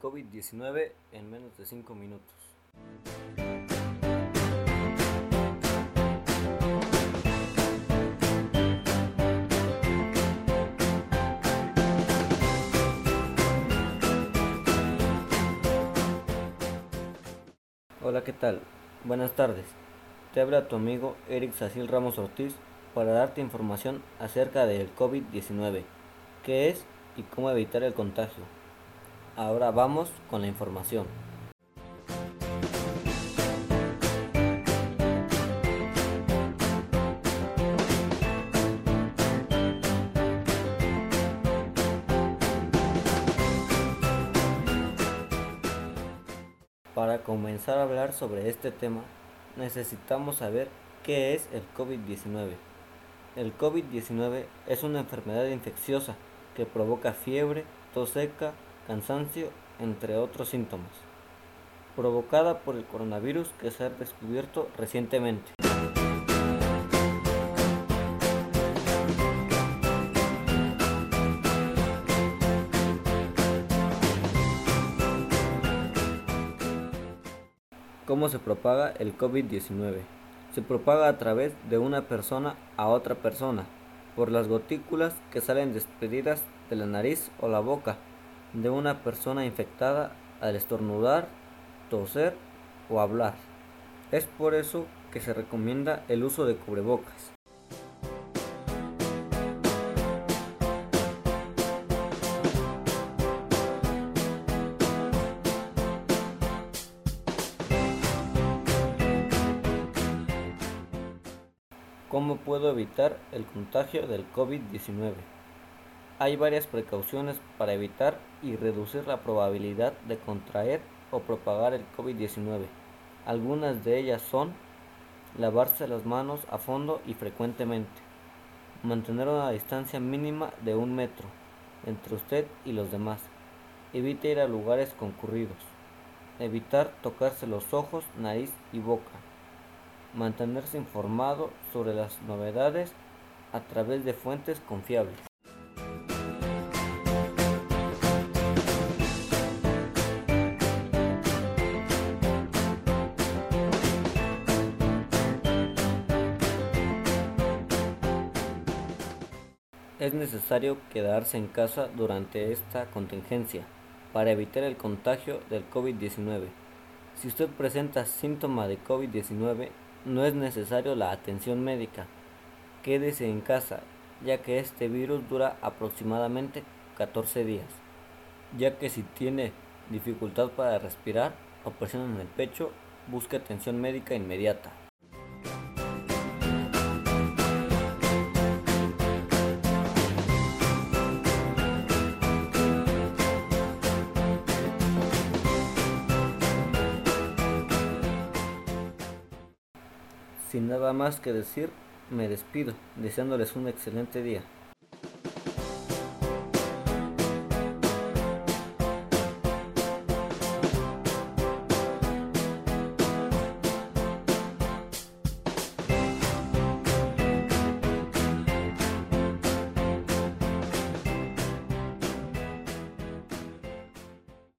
COVID-19 en menos de 5 minutos. Hola, ¿qué tal? Buenas tardes. Te habla tu amigo Eric Sacil Ramos Ortiz para darte información acerca del COVID-19, qué es y cómo evitar el contagio. Ahora vamos con la información. Para comenzar a hablar sobre este tema, necesitamos saber qué es el COVID-19. El COVID-19 es una enfermedad infecciosa que provoca fiebre, tos seca, cansancio, entre otros síntomas, provocada por el coronavirus que se ha descubierto recientemente. ¿Cómo se propaga el COVID-19? Se propaga a través de una persona a otra persona, por las gotículas que salen despedidas de la nariz o la boca de una persona infectada al estornudar, toser o hablar. Es por eso que se recomienda el uso de cubrebocas. ¿Cómo puedo evitar el contagio del COVID-19? Hay varias precauciones para evitar y reducir la probabilidad de contraer o propagar el COVID-19. Algunas de ellas son lavarse las manos a fondo y frecuentemente, mantener una distancia mínima de un metro entre usted y los demás, evite ir a lugares concurridos, evitar tocarse los ojos, nariz y boca, mantenerse informado sobre las novedades a través de fuentes confiables. Es necesario quedarse en casa durante esta contingencia para evitar el contagio del COVID-19. Si usted presenta síntomas de COVID-19, no es necesario la atención médica. Quédese en casa, ya que este virus dura aproximadamente 14 días, ya que si tiene dificultad para respirar o presión en el pecho, busque atención médica inmediata. Sin nada más que decir, me despido, deseándoles un excelente día.